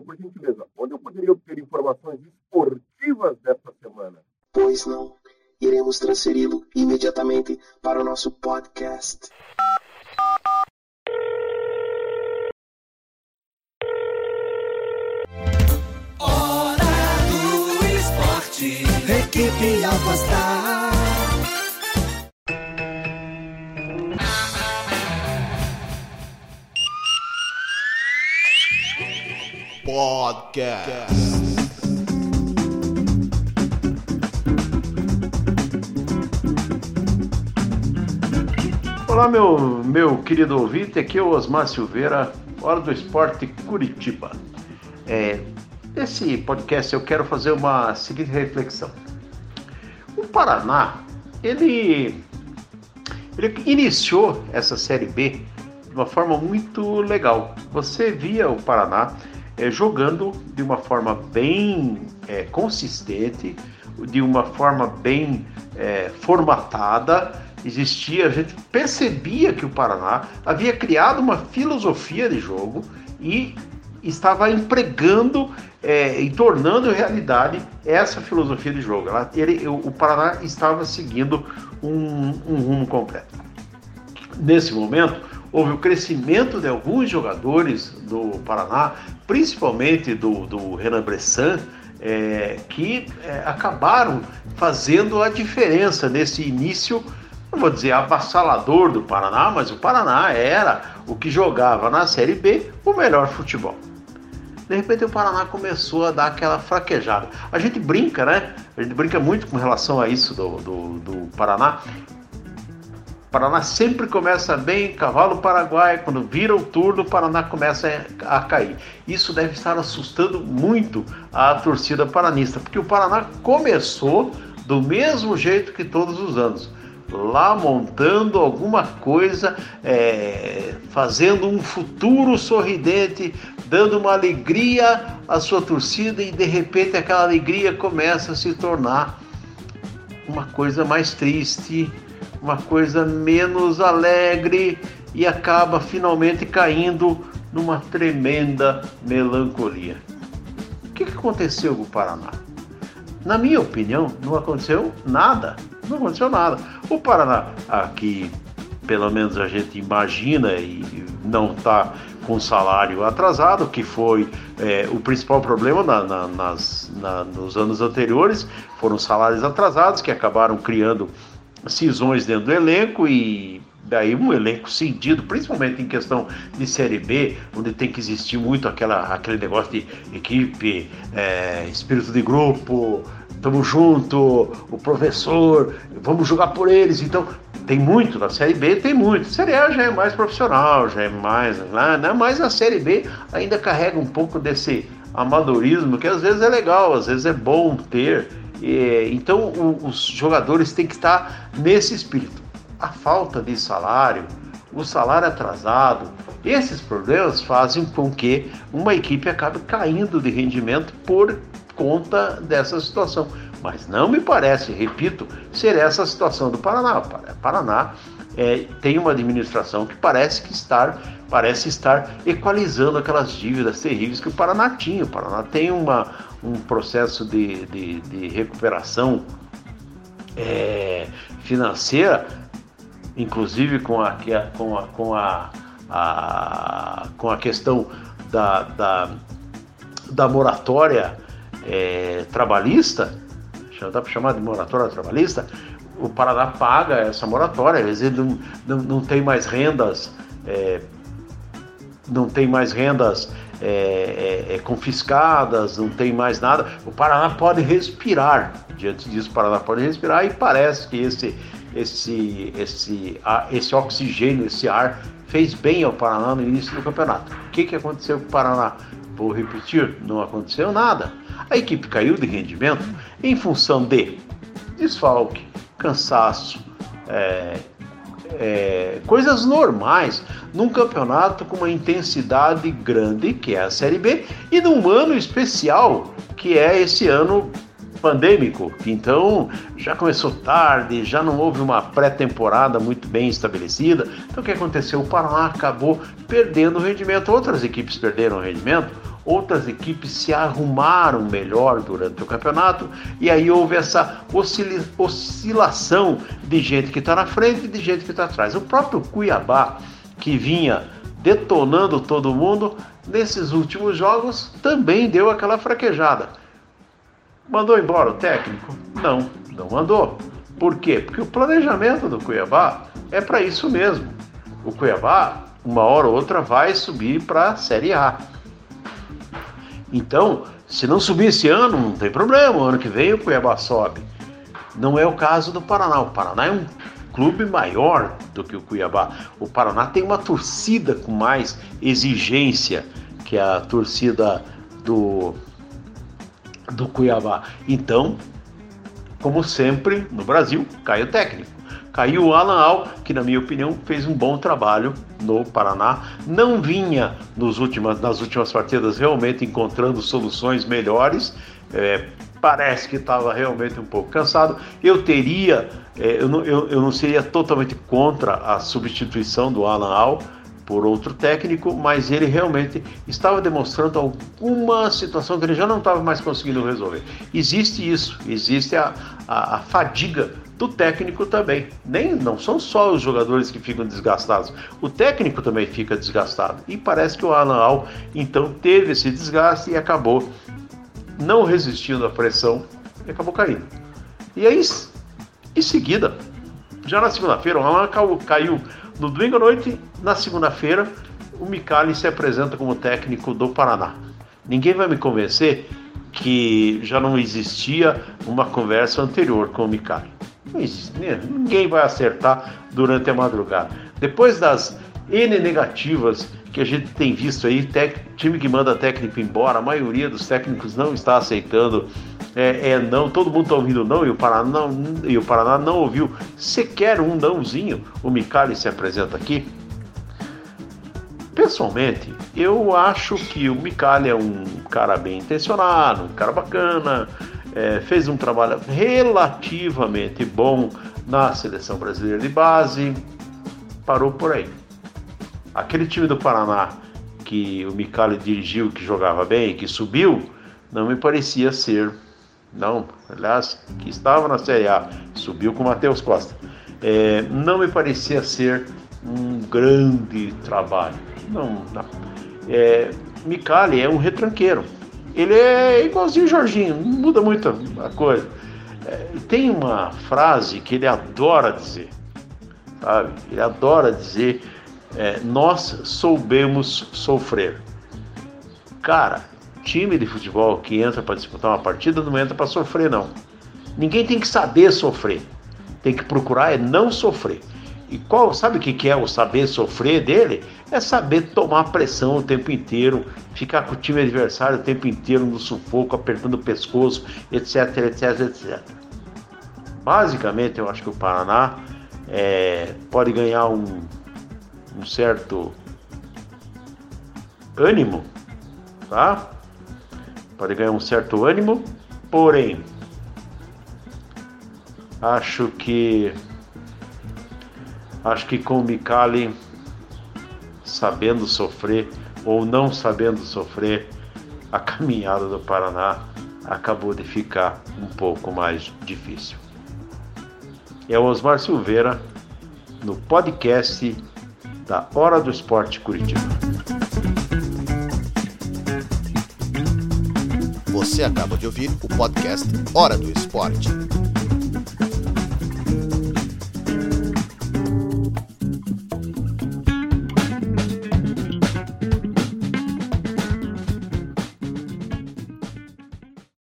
por gentileza, onde eu poderia obter informações esportivas desta semana? Pois não. Iremos transferi-lo imediatamente para o nosso podcast. Hora do esporte. Equipe Alpastar. Podcast. Olá, meu, meu querido ouvinte, aqui é o Osmar Silveira, Hora do Esporte Curitiba. É, nesse podcast eu quero fazer uma seguinte reflexão. O Paraná, ele, ele iniciou essa Série B de uma forma muito legal. Você via o Paraná é, jogando de uma forma bem é, consistente, de uma forma bem é, formatada. Existia, a gente percebia que o Paraná havia criado uma filosofia de jogo e estava empregando é, e tornando realidade essa filosofia de jogo. Ela, ele, o Paraná estava seguindo um, um rumo completo. Nesse momento, houve o crescimento de alguns jogadores do Paraná, principalmente do, do Renan Bressan, é, que é, acabaram fazendo a diferença nesse início, não vou dizer avassalador do Paraná, mas o Paraná era o que jogava na Série B o melhor futebol. De repente o Paraná começou a dar aquela fraquejada. A gente brinca, né? A gente brinca muito com relação a isso do, do, do Paraná. Paraná sempre começa bem, cavalo paraguai, quando vira o turno, o Paraná começa a cair. Isso deve estar assustando muito a torcida paranista, porque o Paraná começou do mesmo jeito que todos os anos lá montando alguma coisa, é, fazendo um futuro sorridente, dando uma alegria à sua torcida e de repente aquela alegria começa a se tornar uma coisa mais triste, uma coisa menos alegre e acaba finalmente caindo numa tremenda melancolia. O que aconteceu com o Paraná? Na minha opinião, não aconteceu nada. Não aconteceu nada. O Paraná, aqui, pelo menos a gente imagina e não está com salário atrasado, que foi é, o principal problema na, na, nas, na, nos anos anteriores, foram salários atrasados que acabaram criando cisões dentro do elenco e daí um elenco cindido, principalmente em questão de Série B, onde tem que existir muito aquela, aquele negócio de equipe, é, espírito de grupo, tamo junto, o professor, vamos jogar por eles. Então, tem muito na Série B, tem muito. Série A já é mais profissional, já é mais. Né? Mas a Série B ainda carrega um pouco desse amadorismo que às vezes é legal, às vezes é bom ter. E, então, os jogadores têm que estar nesse espírito. A falta de salário, o salário atrasado, esses problemas fazem com que uma equipe acabe caindo de rendimento por conta dessa situação. Mas não me parece, repito, ser essa a situação do Paraná. O Paraná é, tem uma administração que parece que estar, parece estar equalizando aquelas dívidas terríveis que o Paraná tinha. O Paraná tem uma, um processo de, de, de recuperação é, financeira, inclusive com a, com a, com a, a, com a questão da, da, da moratória é, trabalhista, dá para chamar de moratória trabalhista, o Paraná paga essa moratória, às vezes não, não, não tem mais rendas, é, não tem mais rendas é, é, é, confiscadas, não tem mais nada. O Paraná pode respirar. Diante disso, o Paraná pode respirar e parece que esse, esse, esse, esse oxigênio, esse ar fez bem ao Paraná no início do campeonato. O que, que aconteceu com o Paraná? Vou repetir, não aconteceu nada. A equipe caiu de rendimento em função de desfalque, cansaço, é, é, coisas normais num campeonato com uma intensidade grande, que é a Série B, e num ano especial, que é esse ano pandêmico. Então já começou tarde, já não houve uma pré-temporada muito bem estabelecida. Então o que aconteceu? O Paraná acabou perdendo o rendimento. Outras equipes perderam o rendimento. Outras equipes se arrumaram melhor durante o campeonato e aí houve essa oscilação de gente que está na frente e de gente que está atrás. O próprio Cuiabá, que vinha detonando todo mundo, nesses últimos jogos também deu aquela fraquejada. Mandou embora o técnico? Não, não mandou. Por quê? Porque o planejamento do Cuiabá é para isso mesmo. O Cuiabá, uma hora ou outra, vai subir para a Série A. Então, se não subir esse ano, não tem problema. Ano que vem o Cuiabá sobe. Não é o caso do Paraná. O Paraná é um clube maior do que o Cuiabá. O Paraná tem uma torcida com mais exigência que a torcida do, do Cuiabá. Então, como sempre no Brasil, cai o técnico. Caiu o Alan Al, que na minha opinião fez um bom trabalho no Paraná. Não vinha nos últimas, nas últimas partidas realmente encontrando soluções melhores. É, parece que estava realmente um pouco cansado. Eu teria, é, eu, não, eu, eu não seria totalmente contra a substituição do Alan Al por outro técnico, mas ele realmente estava demonstrando alguma situação que ele já não estava mais conseguindo resolver. Existe isso, existe a, a, a, fadiga do técnico também. Nem não são só os jogadores que ficam desgastados, o técnico também fica desgastado. E parece que o Alan Al então teve esse desgaste e acabou não resistindo à pressão e acabou caindo. E aí, em seguida, já na segunda-feira, o Alan caiu no domingo à noite, na segunda-feira, o Micali se apresenta como técnico do Paraná. Ninguém vai me convencer que já não existia uma conversa anterior com o Micali. Né? Ninguém vai acertar durante a madrugada. Depois das N negativas que a gente tem visto aí, time que manda técnico embora, a maioria dos técnicos não está aceitando é, é não, todo mundo está ouvindo não e o Paraná e o Paraná não ouviu sequer um nãozinho. O Micali se apresenta aqui. Pessoalmente, eu acho que o Micali é um cara bem intencionado, um cara bacana, é, fez um trabalho relativamente bom na seleção brasileira de base, parou por aí. Aquele time do Paraná que o Micali dirigiu, que jogava bem, que subiu, não me parecia ser não, aliás, que estava na Série A, subiu com o Matheus Costa. É, não me parecia ser um grande trabalho. Não, não. É, Micali é um retranqueiro. Ele é igualzinho o Jorginho, não muda muito a coisa. É, tem uma frase que ele adora dizer, sabe? Ele adora dizer: é, nós soubemos sofrer. Cara, time de futebol que entra para disputar uma partida não entra para sofrer, não. Ninguém tem que saber sofrer. Tem que procurar é não sofrer. E qual, sabe o que é o saber sofrer dele? É saber tomar pressão o tempo inteiro, ficar com o time adversário o tempo inteiro no sufoco, apertando o pescoço, etc, etc, etc. Basicamente, eu acho que o Paraná é, pode ganhar um, um certo ânimo, tá? Pode ganhar um certo ânimo, porém, acho que acho que com o Mikali sabendo sofrer ou não sabendo sofrer, a caminhada do Paraná acabou de ficar um pouco mais difícil. É o Osmar Silveira no podcast da Hora do Esporte Curitiba. Você acaba de ouvir o podcast Hora do Esporte.